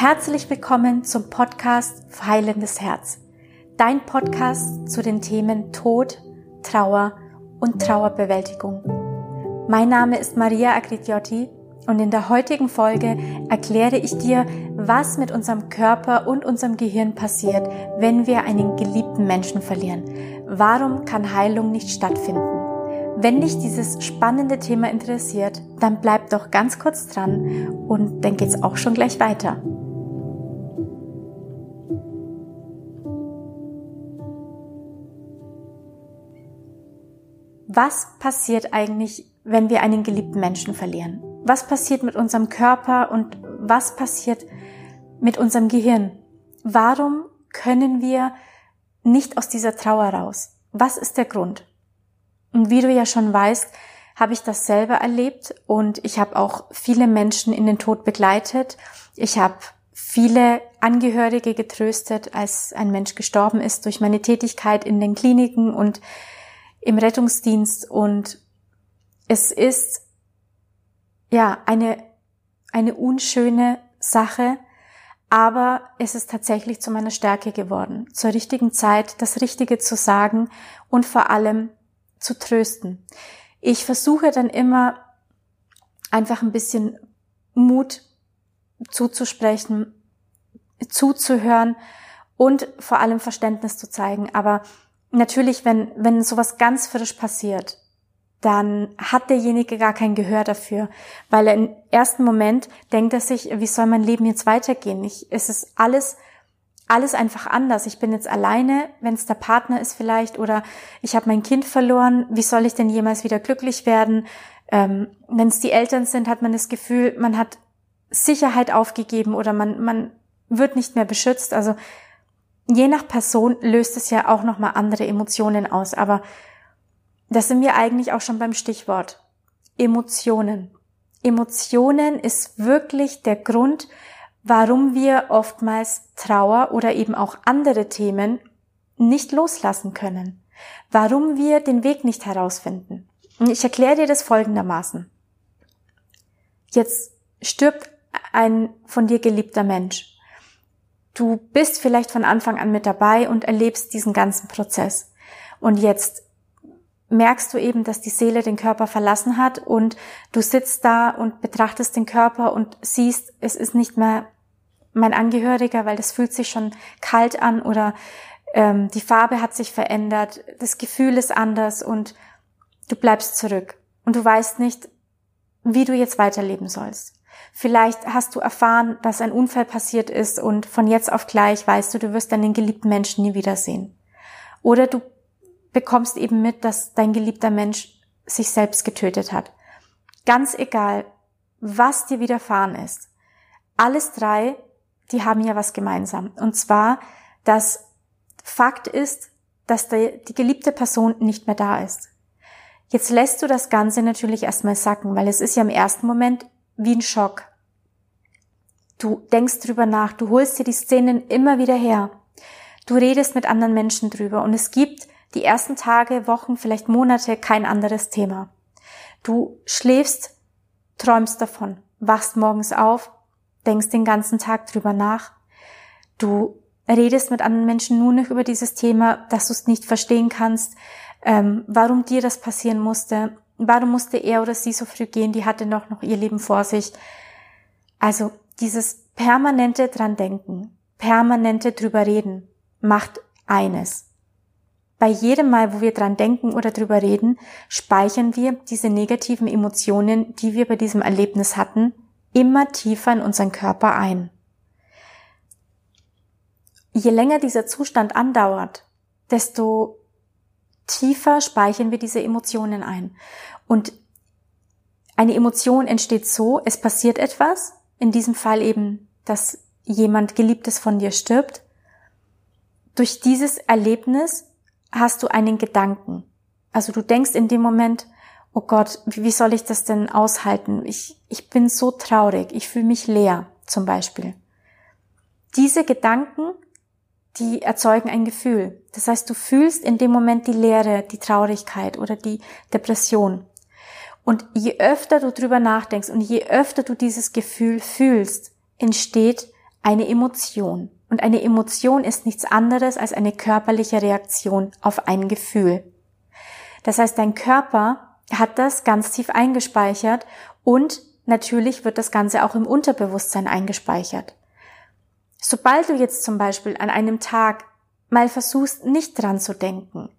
Herzlich willkommen zum Podcast Heilendes Herz. Dein Podcast zu den Themen Tod, Trauer und Trauerbewältigung. Mein Name ist Maria Agridiotti und in der heutigen Folge erkläre ich dir, was mit unserem Körper und unserem Gehirn passiert, wenn wir einen geliebten Menschen verlieren. Warum kann Heilung nicht stattfinden? Wenn dich dieses spannende Thema interessiert, dann bleib doch ganz kurz dran und dann geht's auch schon gleich weiter. Was passiert eigentlich, wenn wir einen geliebten Menschen verlieren? was passiert mit unserem Körper und was passiert mit unserem Gehirn? Warum können wir nicht aus dieser Trauer raus? Was ist der Grund? Und wie du ja schon weißt, habe ich das selber erlebt und ich habe auch viele Menschen in den Tod begleitet. Ich habe viele Angehörige getröstet, als ein Mensch gestorben ist durch meine Tätigkeit in den Kliniken und im Rettungsdienst und es ist ja, eine, eine unschöne Sache, aber es ist tatsächlich zu meiner Stärke geworden, zur richtigen Zeit das Richtige zu sagen und vor allem zu trösten. Ich versuche dann immer einfach ein bisschen Mut zuzusprechen, zuzuhören und vor allem Verständnis zu zeigen. Aber natürlich, wenn, wenn sowas ganz frisch passiert, dann hat derjenige gar kein Gehör dafür, weil er im ersten Moment denkt er sich, wie soll mein Leben jetzt weitergehen? Ich, es ist alles, alles einfach anders. Ich bin jetzt alleine, wenn es der Partner ist vielleicht, oder ich habe mein Kind verloren. Wie soll ich denn jemals wieder glücklich werden? Ähm, wenn es die Eltern sind, hat man das Gefühl, man hat Sicherheit aufgegeben oder man, man wird nicht mehr beschützt. Also je nach Person löst es ja auch nochmal andere Emotionen aus. Aber das sind wir eigentlich auch schon beim Stichwort. Emotionen. Emotionen ist wirklich der Grund, warum wir oftmals Trauer oder eben auch andere Themen nicht loslassen können. Warum wir den Weg nicht herausfinden. Ich erkläre dir das folgendermaßen. Jetzt stirbt ein von dir geliebter Mensch. Du bist vielleicht von Anfang an mit dabei und erlebst diesen ganzen Prozess. Und jetzt merkst du eben, dass die Seele den Körper verlassen hat und du sitzt da und betrachtest den Körper und siehst, es ist nicht mehr mein Angehöriger, weil das fühlt sich schon kalt an oder ähm, die Farbe hat sich verändert, das Gefühl ist anders und du bleibst zurück und du weißt nicht, wie du jetzt weiterleben sollst. Vielleicht hast du erfahren, dass ein Unfall passiert ist und von jetzt auf gleich weißt du, du wirst deinen geliebten Menschen nie wiedersehen. Oder du bekommst eben mit, dass dein geliebter Mensch sich selbst getötet hat. Ganz egal, was dir widerfahren ist. Alles drei, die haben ja was gemeinsam. Und zwar, dass Fakt ist, dass die, die geliebte Person nicht mehr da ist. Jetzt lässt du das Ganze natürlich erstmal sacken, weil es ist ja im ersten Moment wie ein Schock. Du denkst drüber nach, du holst dir die Szenen immer wieder her. Du redest mit anderen Menschen drüber und es gibt die ersten Tage, Wochen, vielleicht Monate kein anderes Thema. Du schläfst, träumst davon, wachst morgens auf, denkst den ganzen Tag drüber nach. Du redest mit anderen Menschen nur noch über dieses Thema, dass du es nicht verstehen kannst, ähm, warum dir das passieren musste, warum musste er oder sie so früh gehen, die hatte noch noch ihr Leben vor sich. Also dieses permanente dran denken, permanente drüber reden, macht eines. Bei jedem Mal, wo wir dran denken oder drüber reden, speichern wir diese negativen Emotionen, die wir bei diesem Erlebnis hatten, immer tiefer in unseren Körper ein. Je länger dieser Zustand andauert, desto tiefer speichern wir diese Emotionen ein. Und eine Emotion entsteht so, es passiert etwas, in diesem Fall eben, dass jemand Geliebtes von dir stirbt. Durch dieses Erlebnis hast du einen Gedanken. Also du denkst in dem Moment, oh Gott, wie soll ich das denn aushalten? Ich, ich bin so traurig, ich fühle mich leer zum Beispiel. Diese Gedanken, die erzeugen ein Gefühl. Das heißt, du fühlst in dem Moment die Leere, die Traurigkeit oder die Depression. Und je öfter du drüber nachdenkst und je öfter du dieses Gefühl fühlst, entsteht eine Emotion. Und eine Emotion ist nichts anderes als eine körperliche Reaktion auf ein Gefühl. Das heißt, dein Körper hat das ganz tief eingespeichert und natürlich wird das Ganze auch im Unterbewusstsein eingespeichert. Sobald du jetzt zum Beispiel an einem Tag mal versuchst, nicht dran zu denken,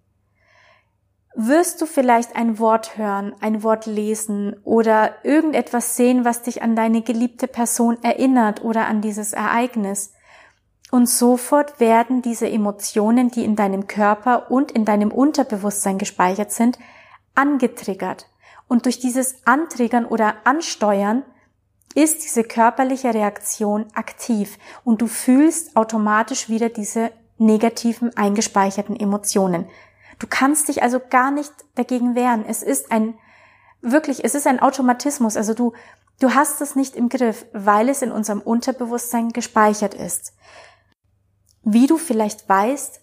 wirst du vielleicht ein Wort hören, ein Wort lesen oder irgendetwas sehen, was dich an deine geliebte Person erinnert oder an dieses Ereignis. Und sofort werden diese Emotionen, die in deinem Körper und in deinem Unterbewusstsein gespeichert sind, angetriggert. Und durch dieses Antriggern oder Ansteuern ist diese körperliche Reaktion aktiv und du fühlst automatisch wieder diese negativen eingespeicherten Emotionen. Du kannst dich also gar nicht dagegen wehren. Es ist ein, wirklich, es ist ein Automatismus. Also du, du hast es nicht im Griff, weil es in unserem Unterbewusstsein gespeichert ist. Wie du vielleicht weißt,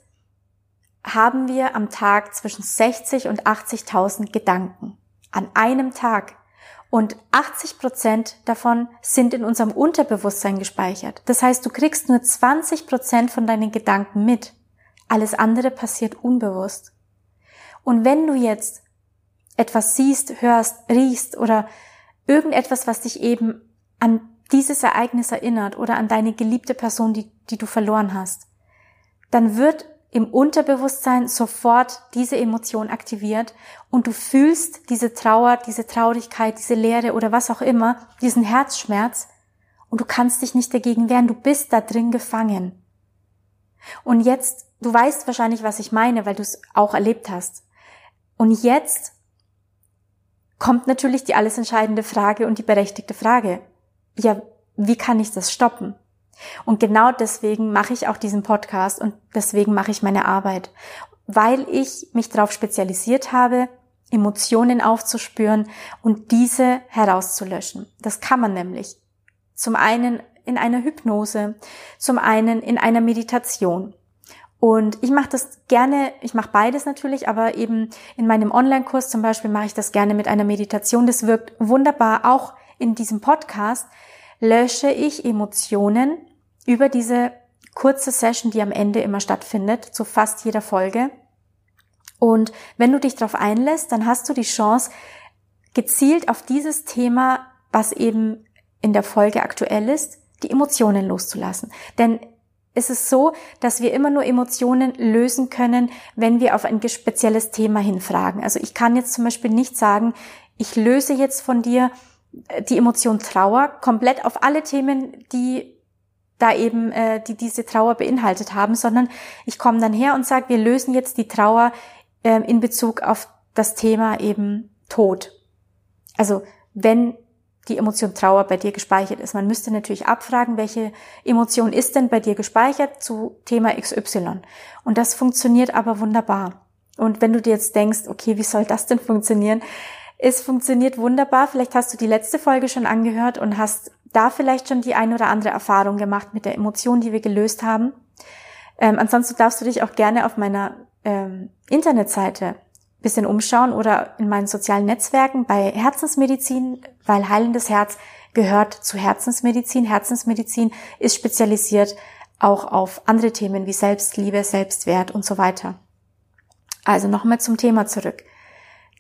haben wir am Tag zwischen 60 und 80.000 Gedanken. An einem Tag. Und 80 Prozent davon sind in unserem Unterbewusstsein gespeichert. Das heißt, du kriegst nur 20 Prozent von deinen Gedanken mit. Alles andere passiert unbewusst. Und wenn du jetzt etwas siehst, hörst, riechst oder irgendetwas, was dich eben an dieses Ereignis erinnert oder an deine geliebte Person, die, die du verloren hast, dann wird im Unterbewusstsein sofort diese Emotion aktiviert und du fühlst diese Trauer, diese Traurigkeit, diese Leere oder was auch immer, diesen Herzschmerz und du kannst dich nicht dagegen wehren, du bist da drin gefangen. Und jetzt, du weißt wahrscheinlich, was ich meine, weil du es auch erlebt hast. Und jetzt kommt natürlich die alles entscheidende Frage und die berechtigte Frage. Ja, wie kann ich das stoppen? Und genau deswegen mache ich auch diesen Podcast und deswegen mache ich meine Arbeit, weil ich mich darauf spezialisiert habe, Emotionen aufzuspüren und diese herauszulöschen. Das kann man nämlich. Zum einen in einer Hypnose, zum einen in einer Meditation. Und ich mache das gerne, ich mache beides natürlich, aber eben in meinem Online-Kurs zum Beispiel mache ich das gerne mit einer Meditation. Das wirkt wunderbar. Auch in diesem Podcast lösche ich Emotionen über diese kurze Session, die am Ende immer stattfindet, zu fast jeder Folge. Und wenn du dich darauf einlässt, dann hast du die Chance, gezielt auf dieses Thema, was eben in der Folge aktuell ist, die Emotionen loszulassen. Denn es ist so, dass wir immer nur Emotionen lösen können, wenn wir auf ein spezielles Thema hinfragen. Also ich kann jetzt zum Beispiel nicht sagen, ich löse jetzt von dir die Emotion Trauer komplett auf alle Themen, die da eben äh, die diese Trauer beinhaltet haben, sondern ich komme dann her und sage, wir lösen jetzt die Trauer äh, in Bezug auf das Thema eben Tod. Also wenn die Emotion Trauer bei dir gespeichert ist. Man müsste natürlich abfragen, welche Emotion ist denn bei dir gespeichert zu Thema XY. Und das funktioniert aber wunderbar. Und wenn du dir jetzt denkst, okay, wie soll das denn funktionieren? Es funktioniert wunderbar. Vielleicht hast du die letzte Folge schon angehört und hast da vielleicht schon die ein oder andere Erfahrung gemacht mit der Emotion, die wir gelöst haben. Ähm, ansonsten darfst du dich auch gerne auf meiner ähm, Internetseite bisschen umschauen oder in meinen sozialen Netzwerken bei Herzensmedizin, weil heilendes Herz gehört zu Herzensmedizin. Herzensmedizin ist spezialisiert auch auf andere Themen wie Selbstliebe, Selbstwert und so weiter. Also nochmal zum Thema zurück.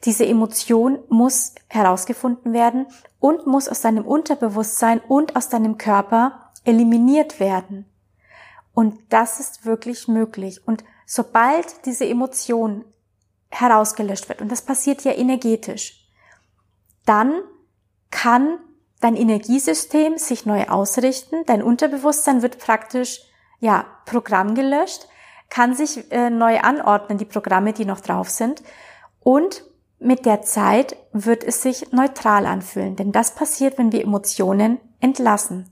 Diese Emotion muss herausgefunden werden und muss aus deinem Unterbewusstsein und aus deinem Körper eliminiert werden. Und das ist wirklich möglich. Und sobald diese Emotion herausgelöscht wird, und das passiert ja energetisch, dann kann dein Energiesystem sich neu ausrichten, dein Unterbewusstsein wird praktisch, ja, Programm gelöscht, kann sich äh, neu anordnen, die Programme, die noch drauf sind, und mit der Zeit wird es sich neutral anfühlen, denn das passiert, wenn wir Emotionen entlassen.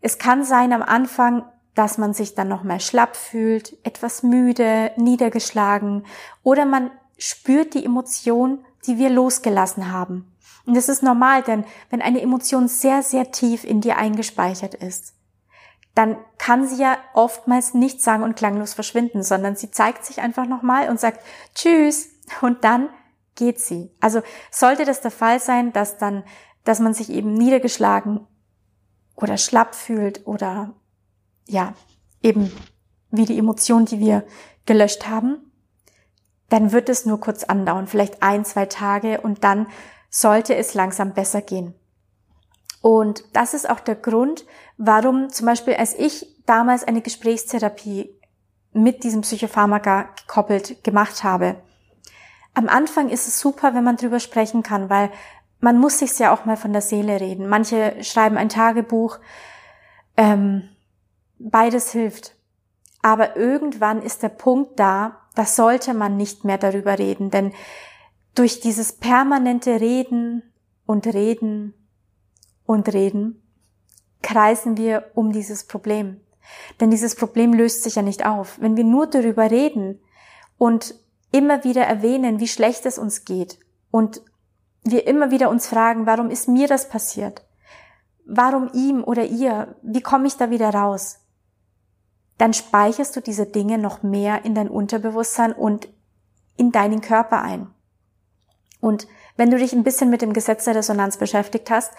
Es kann sein am Anfang, dass man sich dann nochmal schlapp fühlt, etwas müde, niedergeschlagen oder man spürt die Emotion, die wir losgelassen haben. Und das ist normal, denn wenn eine Emotion sehr, sehr tief in dir eingespeichert ist, dann kann sie ja oftmals nicht sagen und klanglos verschwinden, sondern sie zeigt sich einfach nochmal und sagt Tschüss und dann geht sie. Also sollte das der Fall sein, dass dann, dass man sich eben niedergeschlagen oder schlapp fühlt oder ja, eben wie die Emotion, die wir gelöscht haben, dann wird es nur kurz andauern, vielleicht ein, zwei Tage und dann sollte es langsam besser gehen. Und das ist auch der Grund, warum zum Beispiel, als ich damals eine Gesprächstherapie mit diesem Psychopharmaka gekoppelt gemacht habe. Am Anfang ist es super, wenn man drüber sprechen kann, weil man muss sich ja auch mal von der Seele reden. Manche schreiben ein Tagebuch. Ähm, beides hilft. Aber irgendwann ist der Punkt da, da sollte man nicht mehr darüber reden, denn durch dieses permanente Reden und Reden und Reden kreisen wir um dieses Problem. Denn dieses Problem löst sich ja nicht auf. Wenn wir nur darüber reden und immer wieder erwähnen, wie schlecht es uns geht und wir immer wieder uns fragen, warum ist mir das passiert? Warum ihm oder ihr? Wie komme ich da wieder raus? Dann speicherst du diese Dinge noch mehr in dein Unterbewusstsein und in deinen Körper ein. Und wenn du dich ein bisschen mit dem Gesetz der Resonanz beschäftigt hast,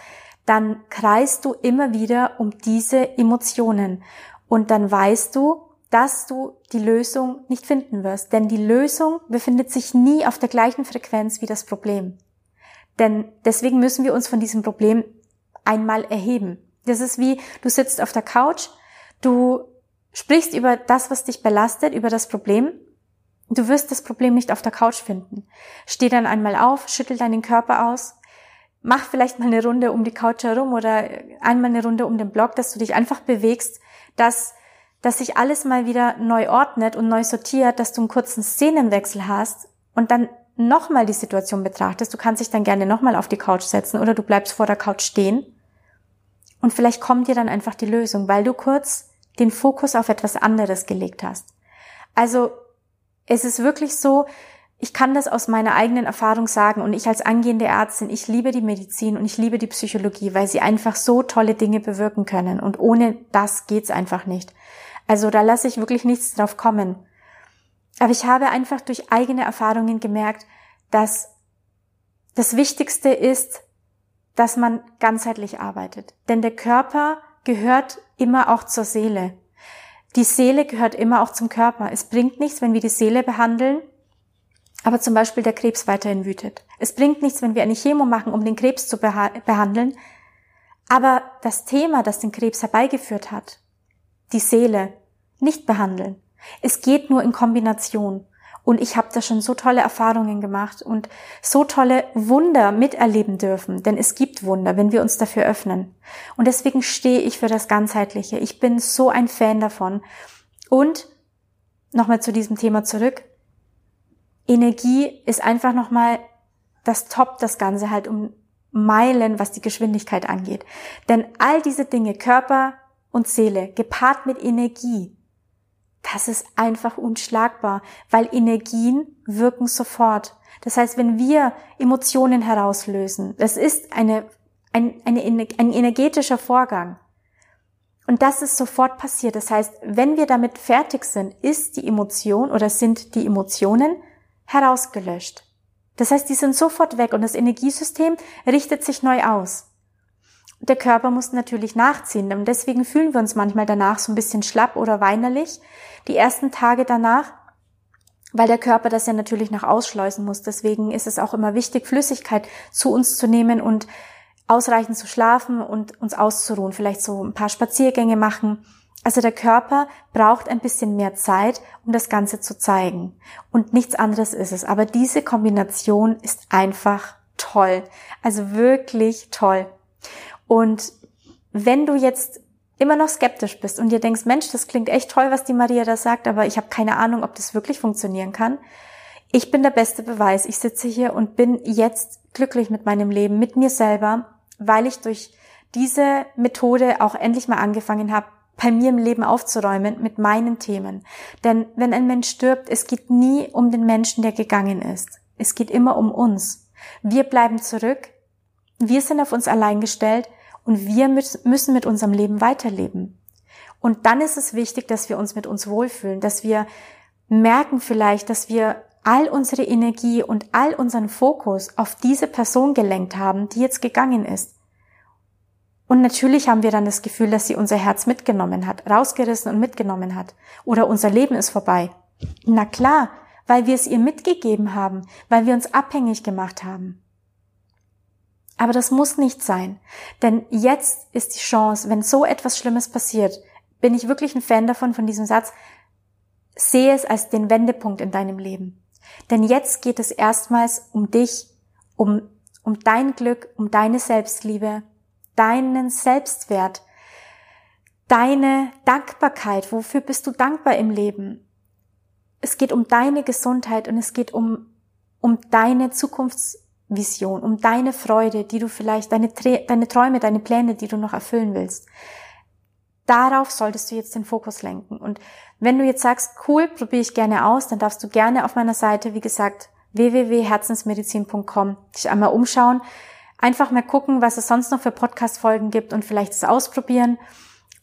dann kreist du immer wieder um diese Emotionen. Und dann weißt du, dass du die Lösung nicht finden wirst. Denn die Lösung befindet sich nie auf der gleichen Frequenz wie das Problem. Denn deswegen müssen wir uns von diesem Problem einmal erheben. Das ist wie, du sitzt auf der Couch, du sprichst über das, was dich belastet, über das Problem. Du wirst das Problem nicht auf der Couch finden. Steh dann einmal auf, schüttel deinen Körper aus, mach vielleicht mal eine Runde um die Couch herum oder einmal eine Runde um den Block, dass du dich einfach bewegst, dass, dass sich alles mal wieder neu ordnet und neu sortiert, dass du einen kurzen Szenenwechsel hast und dann nochmal die Situation betrachtest. Du kannst dich dann gerne nochmal auf die Couch setzen oder du bleibst vor der Couch stehen und vielleicht kommt dir dann einfach die Lösung, weil du kurz den Fokus auf etwas anderes gelegt hast. Also es ist wirklich so, ich kann das aus meiner eigenen Erfahrung sagen und ich als angehende Ärztin, ich liebe die Medizin und ich liebe die Psychologie, weil sie einfach so tolle Dinge bewirken können und ohne das geht's einfach nicht. Also da lasse ich wirklich nichts drauf kommen. Aber ich habe einfach durch eigene Erfahrungen gemerkt, dass das Wichtigste ist, dass man ganzheitlich arbeitet. Denn der Körper gehört immer auch zur Seele. Die Seele gehört immer auch zum Körper. Es bringt nichts, wenn wir die Seele behandeln aber zum Beispiel der Krebs weiterhin wütet. Es bringt nichts, wenn wir eine Chemo machen, um den Krebs zu beha behandeln, aber das Thema, das den Krebs herbeigeführt hat, die Seele, nicht behandeln. Es geht nur in Kombination. Und ich habe da schon so tolle Erfahrungen gemacht und so tolle Wunder miterleben dürfen. Denn es gibt Wunder, wenn wir uns dafür öffnen. Und deswegen stehe ich für das Ganzheitliche. Ich bin so ein Fan davon. Und nochmal zu diesem Thema zurück. Energie ist einfach nochmal das Top, das Ganze halt um Meilen, was die Geschwindigkeit angeht. Denn all diese Dinge, Körper und Seele, gepaart mit Energie, das ist einfach unschlagbar, weil Energien wirken sofort. Das heißt, wenn wir Emotionen herauslösen, das ist eine, ein, eine, ein energetischer Vorgang. Und das ist sofort passiert. Das heißt, wenn wir damit fertig sind, ist die Emotion oder sind die Emotionen herausgelöscht. Das heißt, die sind sofort weg und das Energiesystem richtet sich neu aus. Der Körper muss natürlich nachziehen und deswegen fühlen wir uns manchmal danach so ein bisschen schlapp oder weinerlich. Die ersten Tage danach, weil der Körper das ja natürlich noch ausschleusen muss. Deswegen ist es auch immer wichtig, Flüssigkeit zu uns zu nehmen und ausreichend zu schlafen und uns auszuruhen. Vielleicht so ein paar Spaziergänge machen also der Körper braucht ein bisschen mehr Zeit, um das Ganze zu zeigen. Und nichts anderes ist es. Aber diese Kombination ist einfach toll. Also wirklich toll. Und wenn du jetzt immer noch skeptisch bist und dir denkst, Mensch, das klingt echt toll, was die Maria da sagt, aber ich habe keine Ahnung, ob das wirklich funktionieren kann. Ich bin der beste Beweis. Ich sitze hier und bin jetzt glücklich mit meinem Leben, mit mir selber, weil ich durch diese Methode auch endlich mal angefangen habe, bei mir im Leben aufzuräumen mit meinen Themen. Denn wenn ein Mensch stirbt, es geht nie um den Menschen, der gegangen ist. Es geht immer um uns. Wir bleiben zurück. Wir sind auf uns allein gestellt und wir müssen mit unserem Leben weiterleben. Und dann ist es wichtig, dass wir uns mit uns wohlfühlen, dass wir merken vielleicht, dass wir all unsere Energie und all unseren Fokus auf diese Person gelenkt haben, die jetzt gegangen ist. Und natürlich haben wir dann das Gefühl, dass sie unser Herz mitgenommen hat, rausgerissen und mitgenommen hat. Oder unser Leben ist vorbei. Na klar, weil wir es ihr mitgegeben haben, weil wir uns abhängig gemacht haben. Aber das muss nicht sein. Denn jetzt ist die Chance, wenn so etwas Schlimmes passiert, bin ich wirklich ein Fan davon, von diesem Satz, sehe es als den Wendepunkt in deinem Leben. Denn jetzt geht es erstmals um dich, um, um dein Glück, um deine Selbstliebe, deinen Selbstwert, deine Dankbarkeit. Wofür bist du dankbar im Leben? Es geht um deine Gesundheit und es geht um, um deine Zukunftsvision, um deine Freude, die du vielleicht, deine, deine Träume, deine Pläne, die du noch erfüllen willst. Darauf solltest du jetzt den Fokus lenken. Und wenn du jetzt sagst, cool, probiere ich gerne aus, dann darfst du gerne auf meiner Seite, wie gesagt, www.herzensmedizin.com dich einmal umschauen. Einfach mal gucken, was es sonst noch für Podcast-Folgen gibt und vielleicht es ausprobieren.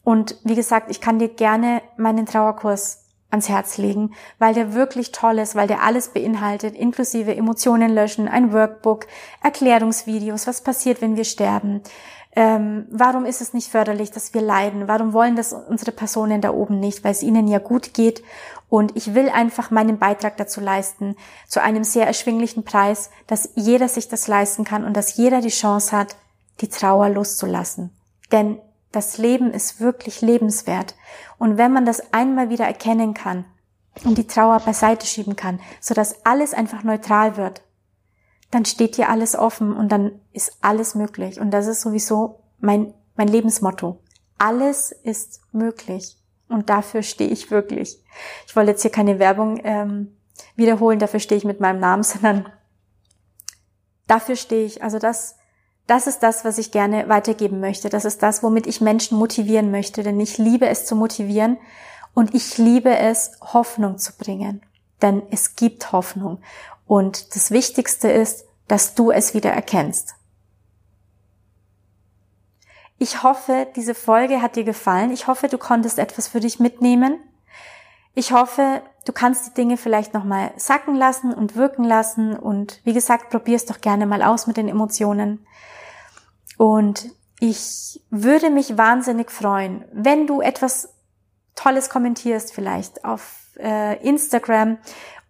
Und wie gesagt, ich kann dir gerne meinen Trauerkurs ans Herz legen, weil der wirklich toll ist, weil der alles beinhaltet, inklusive Emotionen löschen, ein Workbook, Erklärungsvideos, was passiert, wenn wir sterben, ähm, warum ist es nicht förderlich, dass wir leiden, warum wollen das unsere Personen da oben nicht, weil es ihnen ja gut geht. Und ich will einfach meinen Beitrag dazu leisten, zu einem sehr erschwinglichen Preis, dass jeder sich das leisten kann und dass jeder die Chance hat, die Trauer loszulassen. Denn das Leben ist wirklich lebenswert. Und wenn man das einmal wieder erkennen kann und die Trauer beiseite schieben kann, sodass alles einfach neutral wird, dann steht hier alles offen und dann ist alles möglich. Und das ist sowieso mein, mein Lebensmotto. Alles ist möglich. Und dafür stehe ich wirklich. Ich wollte jetzt hier keine Werbung ähm, wiederholen, dafür stehe ich mit meinem Namen, sondern dafür stehe ich. Also das das ist das, was ich gerne weitergeben möchte. Das ist das, womit ich Menschen motivieren möchte. Denn ich liebe es zu motivieren und ich liebe es, Hoffnung zu bringen. Denn es gibt Hoffnung. Und das Wichtigste ist, dass du es wieder erkennst. Ich hoffe, diese Folge hat dir gefallen. Ich hoffe, du konntest etwas für dich mitnehmen. Ich hoffe, du kannst die Dinge vielleicht nochmal sacken lassen und wirken lassen und wie gesagt, probier es doch gerne mal aus mit den Emotionen. Und ich würde mich wahnsinnig freuen, wenn du etwas Tolles kommentierst vielleicht auf äh, Instagram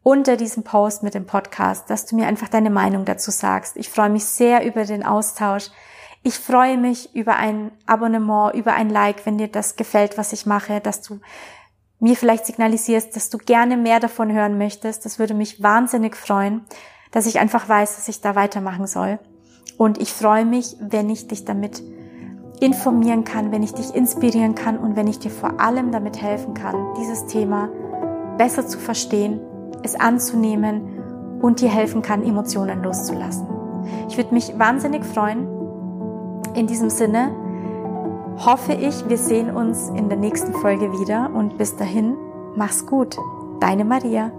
unter diesem Post mit dem Podcast, dass du mir einfach deine Meinung dazu sagst. Ich freue mich sehr über den Austausch. Ich freue mich über ein Abonnement, über ein Like, wenn dir das gefällt, was ich mache, dass du mir vielleicht signalisierst, dass du gerne mehr davon hören möchtest. Das würde mich wahnsinnig freuen, dass ich einfach weiß, dass ich da weitermachen soll. Und ich freue mich, wenn ich dich damit informieren kann, wenn ich dich inspirieren kann und wenn ich dir vor allem damit helfen kann, dieses Thema besser zu verstehen, es anzunehmen und dir helfen kann, Emotionen loszulassen. Ich würde mich wahnsinnig freuen. In diesem Sinne hoffe ich, wir sehen uns in der nächsten Folge wieder und bis dahin, mach's gut. Deine Maria.